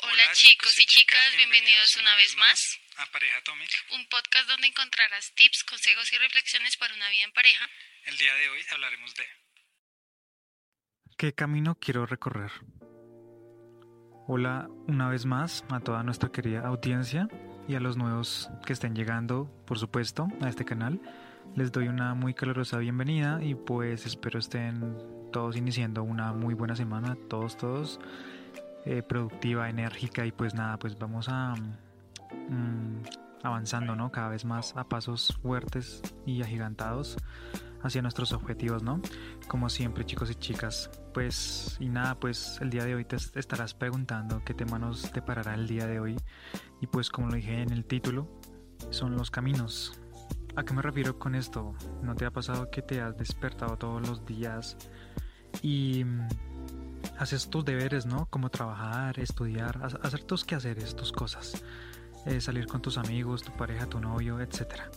Hola chicos y chicas, bienvenidos una vez más a Pareja Atomic. un podcast donde encontrarás tips, consejos y reflexiones para una vida en pareja. El día de hoy hablaremos de ¿Qué camino quiero recorrer? Hola una vez más a toda nuestra querida audiencia y a los nuevos que estén llegando, por supuesto, a este canal. Les doy una muy calurosa bienvenida y pues espero estén todos iniciando una muy buena semana, todos, todos, eh, productiva, enérgica y pues nada, pues vamos a mm, avanzando, ¿no? Cada vez más a pasos fuertes y agigantados hacia nuestros objetivos, ¿no? Como siempre, chicos y chicas. Pues, y nada, pues el día de hoy te estarás preguntando qué tema nos deparará el día de hoy. Y pues, como lo dije en el título, son los caminos. ¿A qué me refiero con esto? ¿No te ha pasado que te has despertado todos los días y mm, haces tus deberes, ¿no? Como trabajar, estudiar, ha- hacer tus quehaceres, tus cosas, eh, salir con tus amigos, tu pareja, tu novio, etcétera.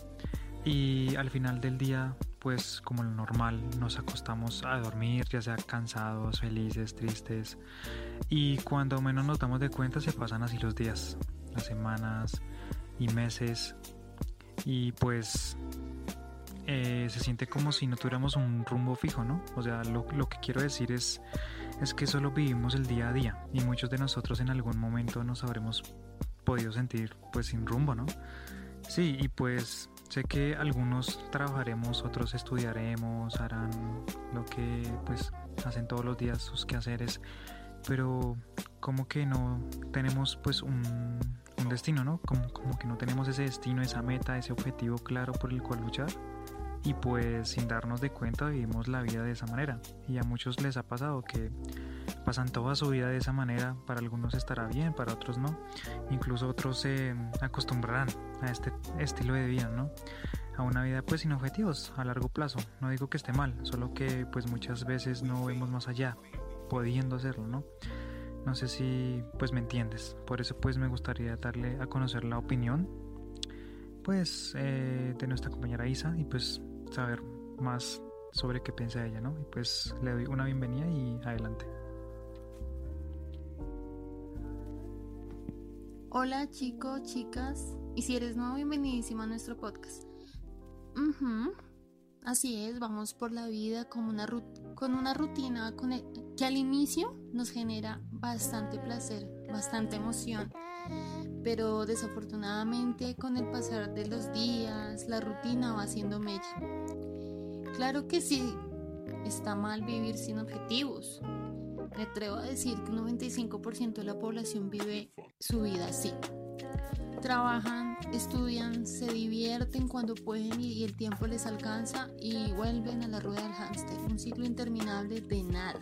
Y al final del día, pues como lo normal, nos acostamos a dormir, ya sea cansados, felices, tristes. Y cuando menos nos damos de cuenta, se pasan así los días, las semanas y meses. Y pues eh, se siente como si no tuviéramos un rumbo fijo, ¿no? O sea, lo que quiero decir es, es que solo vivimos el día a día y muchos de nosotros en algún momento nos habremos podido sentir pues sin rumbo, ¿no? Sí, y pues sé que algunos trabajaremos, otros estudiaremos, harán lo que pues hacen todos los días sus quehaceres, pero como que no tenemos pues un, un destino, ¿no? Como, como que no tenemos ese destino, esa meta, ese objetivo claro por el cual luchar. Y pues sin darnos de cuenta vivimos la vida de esa manera. Y a muchos les ha pasado que pasan toda su vida de esa manera. Para algunos estará bien, para otros no. Incluso otros se acostumbrarán a este estilo de vida, ¿no? A una vida pues sin objetivos a largo plazo. No digo que esté mal, solo que pues muchas veces no vemos más allá, pudiendo hacerlo, ¿no? No sé si pues me entiendes. Por eso pues me gustaría darle a conocer la opinión pues eh, de nuestra compañera Isa y pues saber más sobre qué piensa ella, ¿no? Y pues le doy una bienvenida y adelante. Hola chicos, chicas, y si eres nuevo, bienvenidísimo a nuestro podcast. Ujú, Así es, vamos por la vida con una, rut- con una rutina con el- que al inicio nos genera bastante placer, bastante emoción, pero desafortunadamente con el pasar de los días la rutina va haciendo mella. Claro que sí, está mal vivir sin objetivos. Me atrevo a decir que un 95% de la población vive su vida así. Trabajan, estudian, se divierten cuando pueden y el tiempo les alcanza y vuelven a la rueda del hámster, un ciclo interminable de nada.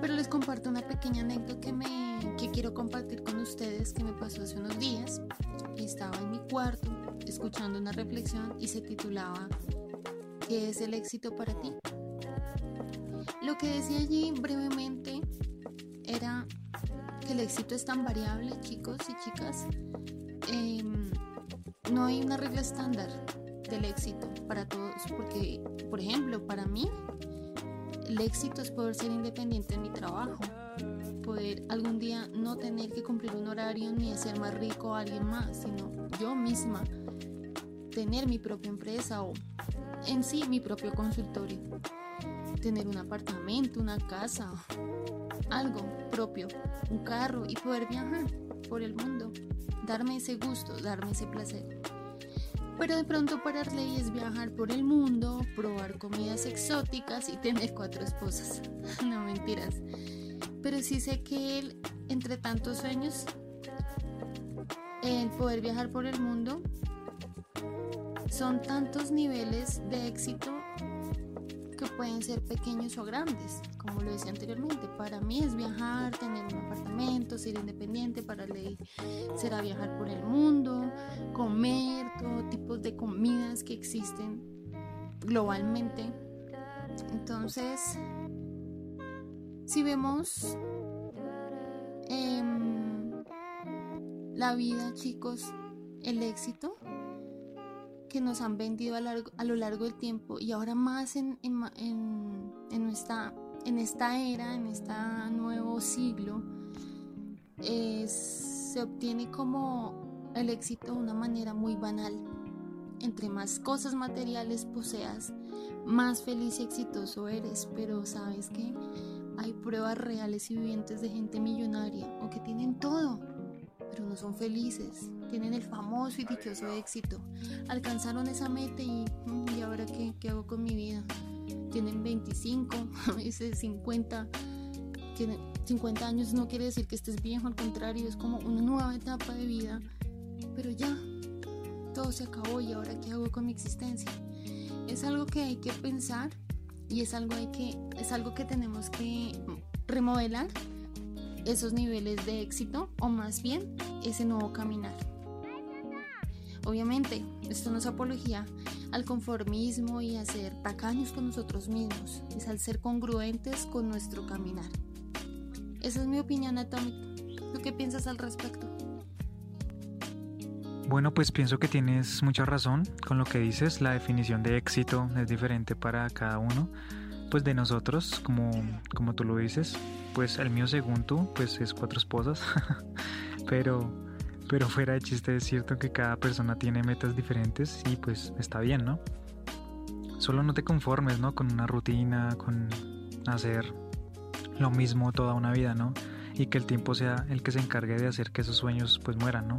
Pero les comparto una pequeña anécdota que, me, que quiero compartir con ustedes que me pasó hace unos días. Estaba en mi cuarto escuchando una reflexión y se titulaba ¿Qué es el éxito para ti? Lo que decía allí brevemente era que el éxito es tan variable, chicos y chicas. Em, no hay una regla estándar del éxito para todos, porque, por ejemplo, para mí, el éxito es poder ser independiente en mi trabajo, poder algún día no tener que cumplir un horario ni hacer más rico a alguien más, sino yo misma tener mi propia empresa o en sí mi propio consultorio, tener un apartamento, una casa, algo propio, un carro y poder viajar por el mundo, darme ese gusto, darme ese placer. Pero de pronto para Arley es viajar por el mundo, probar comidas exóticas y tener cuatro esposas. No mentiras. Pero sí sé que él, entre tantos sueños, el poder viajar por el mundo, son tantos niveles de éxito que pueden ser pequeños o grandes, como lo decía anteriormente. Para mí es viajar, tener un apartamento, ser independiente, para Ley será viajar por el mundo, comer todo tipo de comidas que existen globalmente. Entonces, si vemos em, la vida, chicos, el éxito, que nos han vendido a, lo largo del tiempo y ahora más en, en en- en nuestra, en esta era, en este nuevo siglo, se obtiene como el éxito de una manera muy banal. Entre más cosas materiales poseas, más feliz y exitoso eres, pero sabes que hay pruebas reales y vivientes de gente millonaria o que tienen todo, pero no son felices. Tienen el famoso y dichoso éxito. Alcanzaron esa meta y, mm, ¿y ahora qué, qué hago con mi vida? Tienen 25, a veces 50. Tienen 50 años no quiere decir que estés viejo, al contrario, es como una nueva etapa de vida. Pero ya, todo se acabó y ahora qué hago con mi existencia. Es algo que hay que pensar y es algo, que, es algo que tenemos que remodelar esos niveles de éxito o más bien ese nuevo caminar. Obviamente, esto no es apología al conformismo y a ser tacaños con nosotros mismos, es al ser congruentes con nuestro caminar. Esa es mi opinión, Atomic. ¿Tú qué piensas al respecto? Bueno, pues pienso que tienes mucha razón con lo que dices. La definición de éxito es diferente para cada uno, pues de nosotros, como, como tú lo dices. Pues el mío, según tú, pues es cuatro esposas. pero, pero fuera de chiste es cierto que cada persona tiene metas diferentes y pues está bien, ¿no? Solo no te conformes, ¿no? Con una rutina, con hacer lo mismo toda una vida, ¿no? Y que el tiempo sea el que se encargue de hacer que esos sueños pues mueran, ¿no?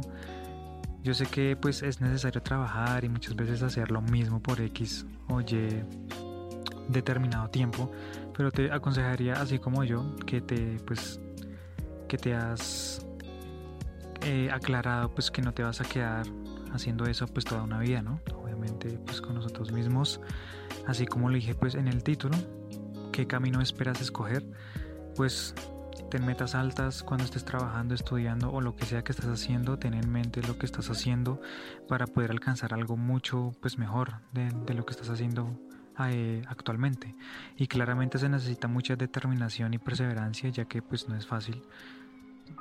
Yo sé que pues es necesario trabajar y muchas veces hacer lo mismo por X o Y determinado tiempo, pero te aconsejaría así como yo que te pues que te has eh, aclarado pues que no te vas a quedar haciendo eso pues toda una vida, ¿no? Obviamente pues con nosotros mismos, así como lo dije pues en el título, qué camino esperas escoger, pues ten metas altas cuando estés trabajando, estudiando o lo que sea que estés haciendo, ten en mente lo que estás haciendo para poder alcanzar algo mucho pues mejor de, lo que estás haciendo eh, actualmente. Y claramente se necesita mucha determinación y perseverancia ya que pues no es fácil.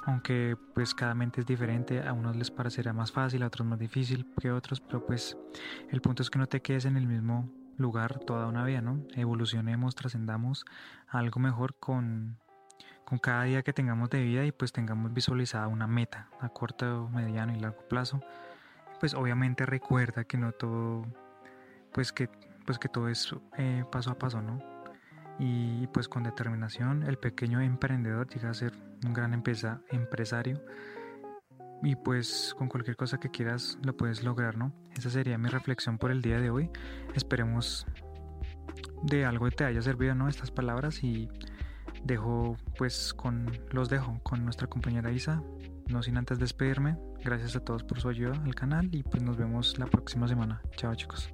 Aunque pues cada mente es diferente, a unos les parecerá más fácil, a otros más difícil que otros, pero pues el punto es que no te quedes en el mismo lugar toda una vida, ¿no? Evolucionemos, trascendamos algo mejor con con cada día que tengamos de vida y pues tengamos visualizada una meta a corto, mediano y largo plazo. Pues obviamente recuerda que no todo, pues que, pues que todo es eh, paso a paso, ¿no? Y pues con determinación el pequeño emprendedor llega a ser un gran empresa, empresario y pues con cualquier cosa que quieras lo puedes lograr, ¿no? Esa sería mi reflexión por el día de hoy. Esperemos de algo te haya servido, ¿no? Estas palabras y dejo pues con los dejo con nuestra compañera Isa no sin antes despedirme. Gracias a todos por su ayuda al canal y pues nos vemos la próxima semana. Chao chicos.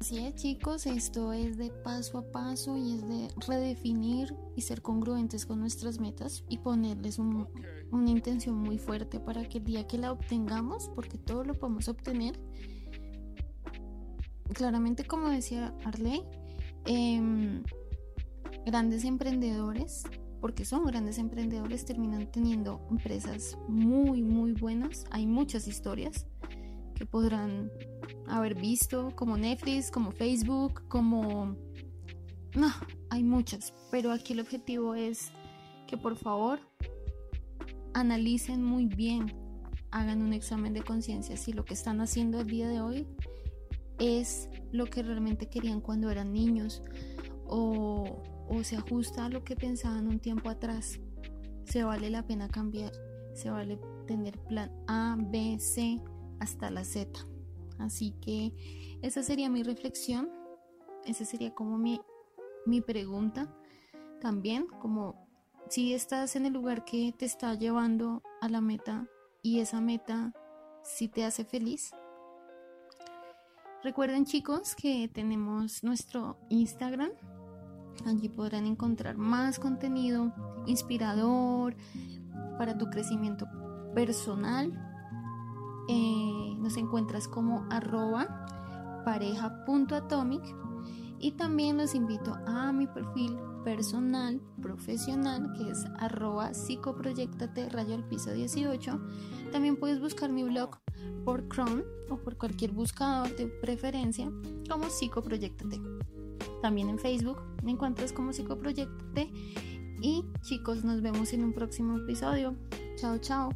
Así es chicos, esto es de paso a paso y es de redefinir y ser congruentes con nuestras metas y ponerles una intención muy fuerte para que el día que la obtengamos, porque todo lo podemos obtener, claramente como decía Arley, eh, grandes emprendedores, porque son grandes emprendedores, terminan teniendo empresas muy, muy buenas. Hay muchas historias que podrán haber visto, como Netflix, como Facebook, como... No, hay muchas, pero aquí el objetivo es que por favor analicen muy bien, hagan un examen de conciencia si lo que están haciendo el día de hoy es lo que realmente querían cuando eran niños o o se ajusta a lo que pensaban un tiempo atrás. Se vale la pena cambiar, se vale tener plan A, B, C hasta la Z. Así que esa sería mi reflexión, esa sería como mi, mi pregunta. También como si estás en el lugar que te está llevando a la meta y esa meta si te hace feliz. Recuerden chicos que tenemos nuestro Instagram Allí podrán encontrar más contenido inspirador para tu crecimiento personal. Eh, nos encuentras como arroba pareja.atomic y también los invito a mi perfil personal profesional que es arroba psicoproyectate rayo al piso 18 también puedes buscar mi blog por Chrome o por cualquier buscador de preferencia como psicoproyectate también en Facebook me encuentras como Psicoproyectate Y chicos, nos vemos en un próximo episodio. Chao, chao.